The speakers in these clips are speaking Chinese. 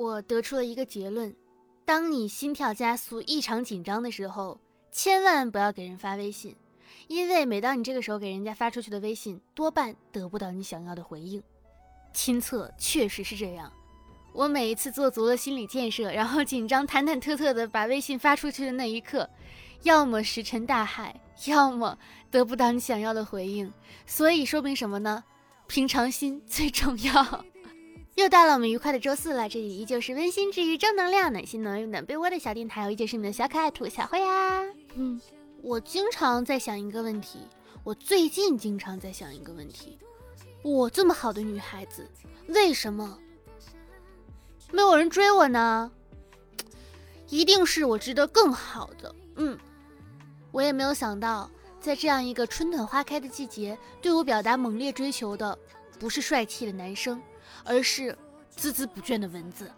我得出了一个结论：当你心跳加速、异常紧张的时候，千万不要给人发微信，因为每当你这个时候给人家发出去的微信，多半得不到你想要的回应。亲测确实是这样。我每一次做足了心理建设，然后紧张、忐忐忑忑的把微信发出去的那一刻，要么石沉大海，要么得不到你想要的回应。所以说明什么呢？平常心最重要。又到了我们愉快的周四了，这里依旧是温馨治愈、正能量、暖心暖暖被窝的小电台，我依旧是你们的小可爱兔小慧呀。嗯，我经常在想一个问题，我最近经常在想一个问题：我这么好的女孩子，为什么？没有人追我呢，一定是我值得更好的。嗯，我也没有想到，在这样一个春暖花开的季节，对我表达猛烈追求的不是帅气的男生，而是孜孜不倦的蚊子。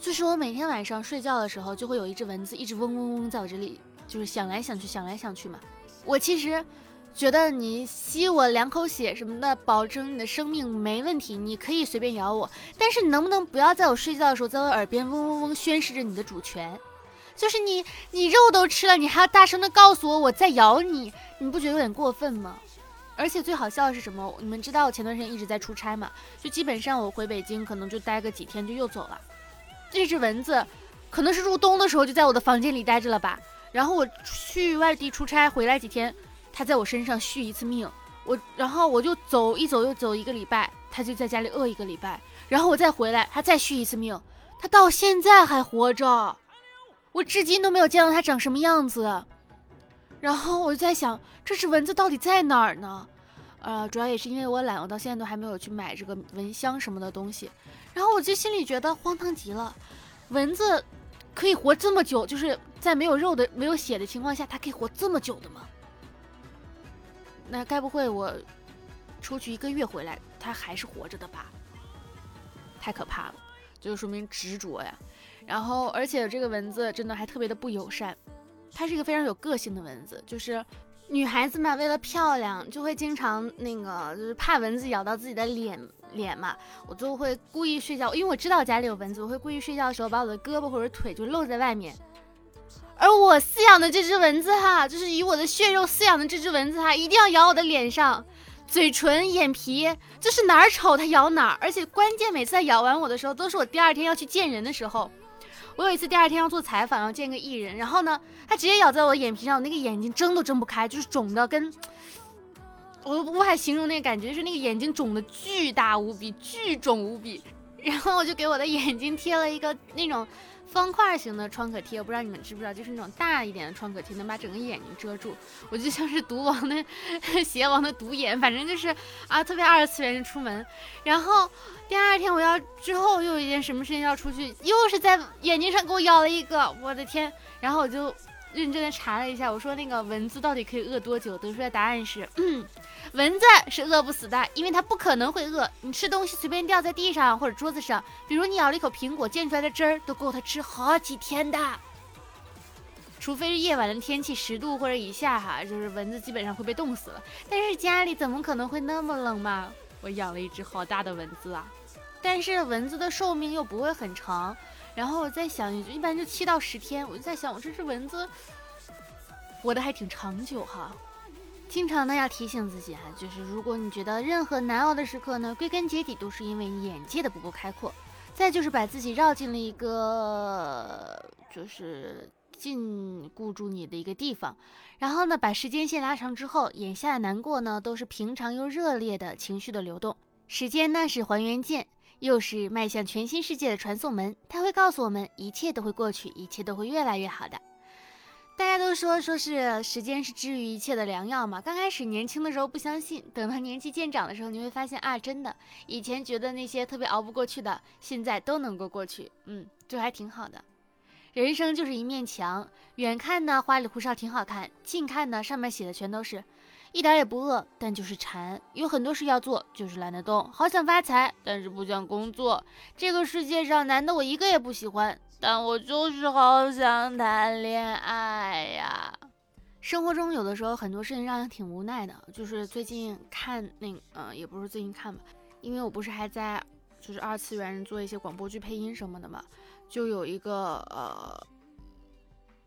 就是我每天晚上睡觉的时候，就会有一只蚊子一直嗡嗡嗡在我这里，就是想来想去，想来想去嘛。我其实。觉得你吸我两口血什么的，保证你的生命没问题，你可以随便咬我，但是你能不能不要在我睡觉的时候，在我耳边嗡嗡嗡宣示着你的主权？就是你，你肉都吃了，你还要大声的告诉我我在咬你，你不觉得有点过分吗？而且最好笑的是什么？你们知道我前段时间一直在出差嘛？就基本上我回北京可能就待个几天就又走了。这只蚊子可能是入冬的时候就在我的房间里待着了吧？然后我去外地出差回来几天。它在我身上续一次命，我然后我就走一走又走一个礼拜，它就在家里饿一个礼拜，然后我再回来，它再续一次命，它到现在还活着，我至今都没有见到它长什么样子，然后我就在想，这只蚊子到底在哪儿呢？呃，主要也是因为我懒，我到现在都还没有去买这个蚊香什么的东西，然后我就心里觉得荒唐极了，蚊子可以活这么久，就是在没有肉的、没有血的情况下，它可以活这么久的吗？那该不会我出去一个月回来，它还是活着的吧？太可怕了，就说明执着呀。然后，而且这个蚊子真的还特别的不友善，它是一个非常有个性的蚊子。就是女孩子嘛，为了漂亮，就会经常那个，就是怕蚊子咬到自己的脸脸嘛，我就会故意睡觉，因为我知道家里有蚊子，我会故意睡觉的时候把我的胳膊或者腿就露在外面。而我饲养的这只蚊子哈，就是以我的血肉饲养的这只蚊子哈，一定要咬我的脸上、嘴唇、眼皮，就是哪儿丑它咬哪儿。而且关键每次它咬完我的时候，都是我第二天要去见人的时候。我有一次第二天要做采访，要见个艺人，然后呢，他直接咬在我的眼皮上，我那个眼睛睁都睁不开，就是肿的跟…… 我都无法形容那个感觉，就是那个眼睛肿的巨大无比，巨肿无比。然后我就给我的眼睛贴了一个那种。方块型的创可贴，我不知道你们知不知道，就是那种大一点的创可贴，能把整个眼睛遮住。我就像是毒王的 邪王的毒眼，反正就是啊，特别二次元出门。然后第二天我要之后又有一件什么事情要出去，又是在眼睛上给我咬了一个，我的天！然后我就。认真的查了一下，我说那个蚊子到底可以饿多久？得出来答案是，蚊子是饿不死的，因为它不可能会饿。你吃东西随便掉在地上或者桌子上，比如你咬了一口苹果，溅出来的汁儿都够它吃好几天的。除非是夜晚的天气十度或者以下哈，就是蚊子基本上会被冻死了。但是家里怎么可能会那么冷嘛？我养了一只好大的蚊子啊，但是蚊子的寿命又不会很长。然后我在想，一般就七到十天。我就在想，我这只蚊子活得还挺长久哈。经常呢要提醒自己哈，就是如果你觉得任何难熬的时刻呢，归根结底都是因为你眼界的不够开阔。再就是把自己绕进了一个就是禁锢住你的一个地方。然后呢，把时间线拉长之后，眼下的难过呢，都是平常又热烈的情绪的流动。时间呢是还原键。又是迈向全新世界的传送门，它会告诉我们，一切都会过去，一切都会越来越好的。大家都说，说是时间是治愈一切的良药嘛。刚开始年轻的时候不相信，等到年纪渐长的时候，你会发现啊，真的，以前觉得那些特别熬不过去的，现在都能够过去。嗯，这还挺好的。人生就是一面墙，远看呢花里胡哨挺好看，近看呢上面写的全都是。一点也不饿，但就是馋。有很多事要做，就是懒得动。好想发财，但是不想工作。这个世界上男的我一个也不喜欢，但我就是好想谈恋爱呀。生活中有的时候很多事情让人挺无奈的，就是最近看那，嗯，也不是最近看吧，因为我不是还在就是二次元做一些广播剧配音什么的嘛，就有一个呃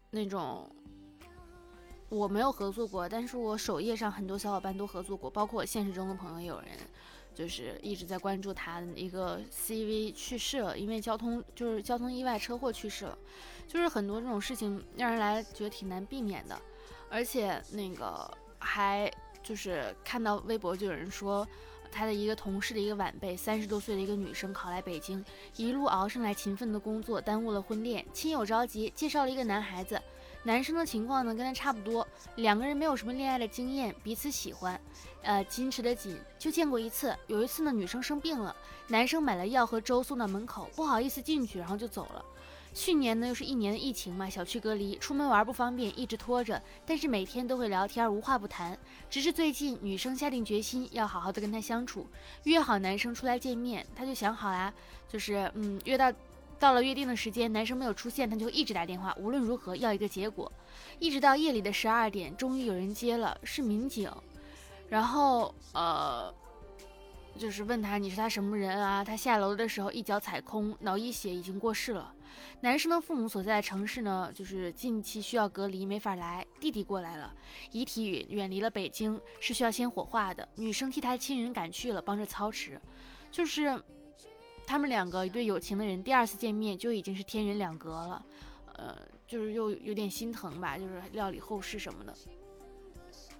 那种我没有合作过，但是我首页上很多小伙伴都合作过，包括我现实中的朋友也有人。就是一直在关注他的一个 CV 去世了，因为交通就是交通意外车祸去世了，就是很多这种事情让人来觉得挺难避免的，而且那个还就是看到微博就有人说他的一个同事的一个晚辈，三十多岁的一个女生考来北京，一路熬上来勤奋的工作，耽误了婚恋，亲友着急介绍了一个男孩子。男生的情况呢，跟他差不多，两个人没有什么恋爱的经验，彼此喜欢，呃，矜持的紧，就见过一次。有一次呢，女生生病了，男生买了药和粥送到门口，不好意思进去，然后就走了。去年呢，又是一年的疫情嘛，小区隔离，出门玩不方便，一直拖着，但是每天都会聊天，无话不谈。只是最近女生下定决心要好好的跟他相处，约好男生出来见面，他就想好啦，就是嗯，约到。到了约定的时间，男生没有出现，他就会一直打电话，无论如何要一个结果，一直到夜里的十二点，终于有人接了，是民警，然后呃，就是问他你是他什么人啊？他下楼的时候一脚踩空，脑溢血，已经过世了。男生的父母所在的城市呢，就是近期需要隔离，没法来。弟弟过来了，遗体远远离了北京，是需要先火化的。女生替他的亲人赶去了，帮着操持，就是。他们两个一对有情的人，第二次见面就已经是天人两隔了，呃，就是又有点心疼吧，就是料理后事什么的，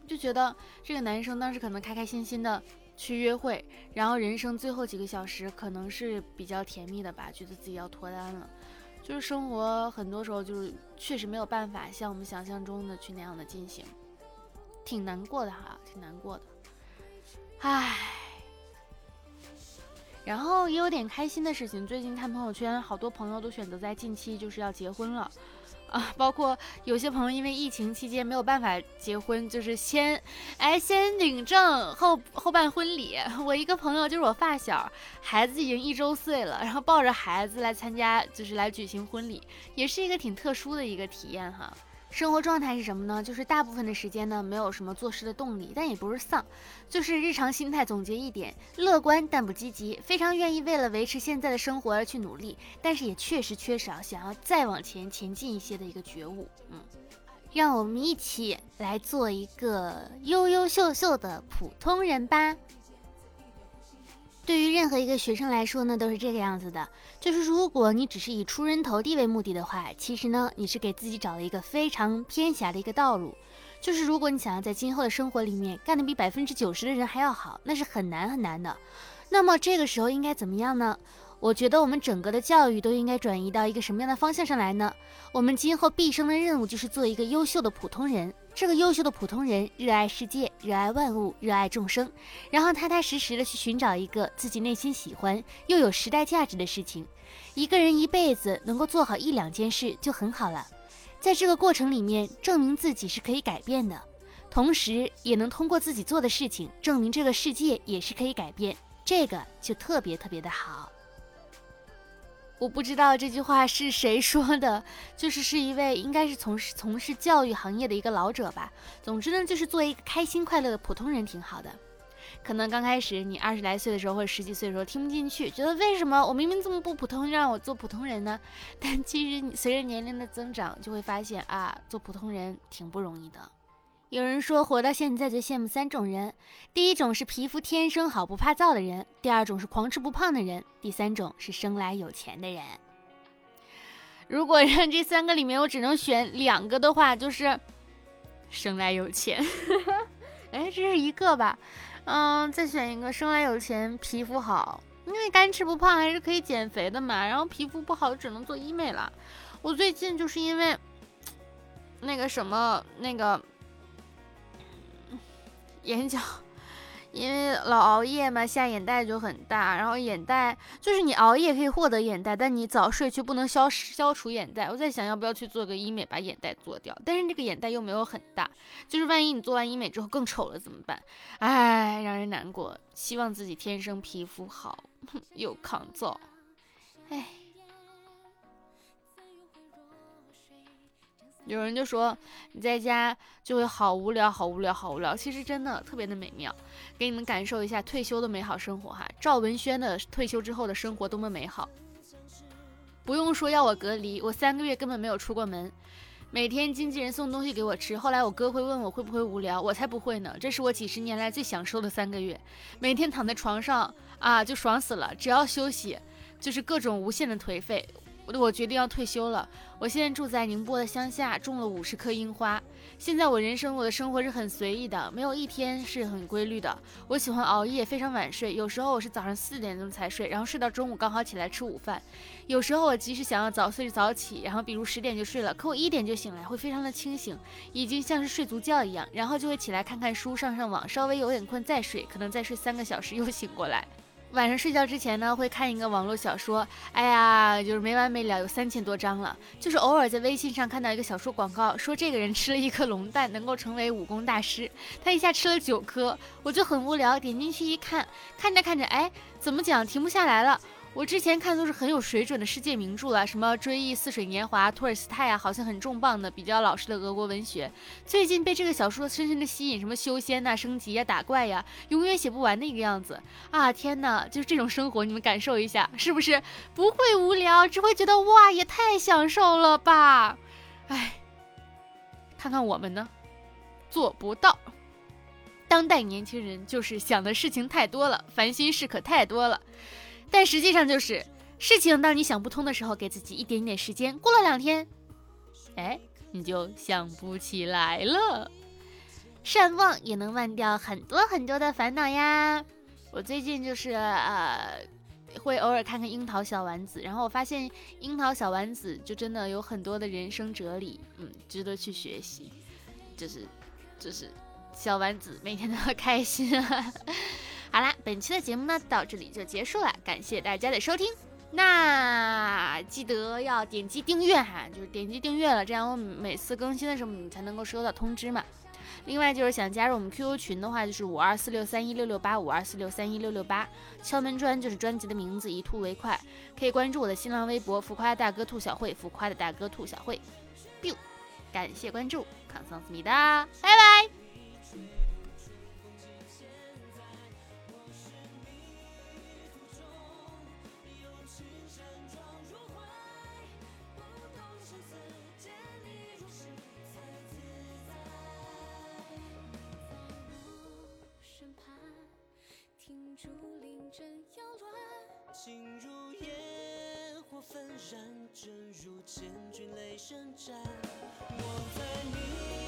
就觉得这个男生当时可能开开心心的去约会，然后人生最后几个小时可能是比较甜蜜的吧，觉得自己要脱单了，就是生活很多时候就是确实没有办法像我们想象中的去那样的进行，挺难过的哈，挺难过的，唉。然后也有点开心的事情，最近看朋友圈，好多朋友都选择在近期就是要结婚了，啊，包括有些朋友因为疫情期间没有办法结婚，就是先，哎，先领证后后办婚礼。我一个朋友就是我发小，孩子已经一周岁了，然后抱着孩子来参加，就是来举行婚礼，也是一个挺特殊的一个体验哈。生活状态是什么呢？就是大部分的时间呢，没有什么做事的动力，但也不是丧，就是日常心态总结一点：乐观但不积极，非常愿意为了维持现在的生活而去努力，但是也确实缺少想要再往前前进一些的一个觉悟。嗯，让我们一起来做一个优优秀秀的普通人吧。任何一个学生来说呢，都是这个样子的。就是如果你只是以出人头地为目的的话，其实呢，你是给自己找了一个非常偏狭的一个道路。就是如果你想要在今后的生活里面干得比百分之九十的人还要好，那是很难很难的。那么这个时候应该怎么样呢？我觉得我们整个的教育都应该转移到一个什么样的方向上来呢？我们今后毕生的任务就是做一个优秀的普通人。这个优秀的普通人热爱世界，热爱万物，热爱众生，然后踏踏实实的去寻找一个自己内心喜欢又有时代价值的事情。一个人一辈子能够做好一两件事就很好了，在这个过程里面证明自己是可以改变的，同时也能通过自己做的事情证明这个世界也是可以改变，这个就特别特别的好。我不知道这句话是谁说的，就是是一位应该是从事从事教育行业的一个老者吧。总之呢，就是做一个开心快乐的普通人挺好的。可能刚开始你二十来岁的时候或者十几岁的时候听不进去，觉得为什么我明明这么不普通，让我做普通人呢？但其实你随着年龄的增长，就会发现啊，做普通人挺不容易的。有人说，活到现在最羡慕三种人：第一种是皮肤天生好不怕燥的人；第二种是狂吃不胖的人；第三种是生来有钱的人。如果让这三个里面我只能选两个的话，就是生来有钱。哎，这是一个吧？嗯，再选一个，生来有钱，皮肤好，因为干吃不胖还是可以减肥的嘛。然后皮肤不好，只能做医美了。我最近就是因为那个什么那个。眼角，因为老熬夜嘛，下眼袋就很大。然后眼袋就是你熬夜可以获得眼袋，但你早睡却不能消消除眼袋。我在想要不要去做个医美，把眼袋做掉。但是这个眼袋又没有很大，就是万一你做完医美之后更丑了怎么办？哎，让人难过。希望自己天生皮肤好，又抗造。哎。有人就说你在家就会好无聊，好无聊，好无聊。其实真的特别的美妙，给你们感受一下退休的美好生活哈。赵文轩的退休之后的生活多么美好，不用说要我隔离，我三个月根本没有出过门，每天经纪人送东西给我吃。后来我哥会问我会不会无聊，我才不会呢。这是我几十年来最享受的三个月，每天躺在床上啊就爽死了，只要休息就是各种无限的颓废。我我决定要退休了。我现在住在宁波的乡下，种了五十棵樱花。现在我人生我的生活是很随意的，没有一天是很规律的。我喜欢熬夜，非常晚睡。有时候我是早上四点钟才睡，然后睡到中午刚好起来吃午饭。有时候我即使想要早睡早起，然后比如十点就睡了，可我一点就醒来，会非常的清醒，已经像是睡足觉一样。然后就会起来看看书，上上网，稍微有点困再睡，可能再睡三个小时又醒过来。晚上睡觉之前呢，会看一个网络小说，哎呀，就是没完没了，有三千多章了。就是偶尔在微信上看到一个小说广告，说这个人吃了一颗龙蛋能够成为武功大师，他一下吃了九颗，我就很无聊，点进去一看，看着看着，哎，怎么讲停不下来了。我之前看都是很有水准的世界名著了，什么《追忆似水年华》、托尔斯泰啊，好像很重磅的、比较老式的俄国文学。最近被这个小说深深的吸引，什么修仙呐、升级呀、打怪呀，永远写不完那个样子啊！天哪，就是这种生活，你们感受一下，是不是不会无聊，只会觉得哇，也太享受了吧？哎，看看我们呢，做不到。当代年轻人就是想的事情太多了，烦心事可太多了。但实际上就是事情，当你想不通的时候，给自己一点点时间，过了两天，哎，你就想不起来了。善忘也能忘掉很多很多的烦恼呀。我最近就是呃，会偶尔看看樱桃小丸子，然后我发现樱桃小丸子就真的有很多的人生哲理，嗯，值得去学习。就是就是小丸子每天都要开心。好啦，本期的节目呢到这里就结束了，感谢大家的收听。那记得要点击订阅哈，就是点击订阅了，这样我每次更新的时候你才能够收到通知嘛。另外就是想加入我们 QQ 群的话，就是五二四六三一六六八五二四六三一六六八。敲门砖就是专辑的名字，一兔为快，可以关注我的新浪微博浮夸大哥兔小慧，浮夸的大哥兔小慧。biu，感谢关注，康桑思密达，拜拜。心如野火纷燃，正如千军雷声战。我在你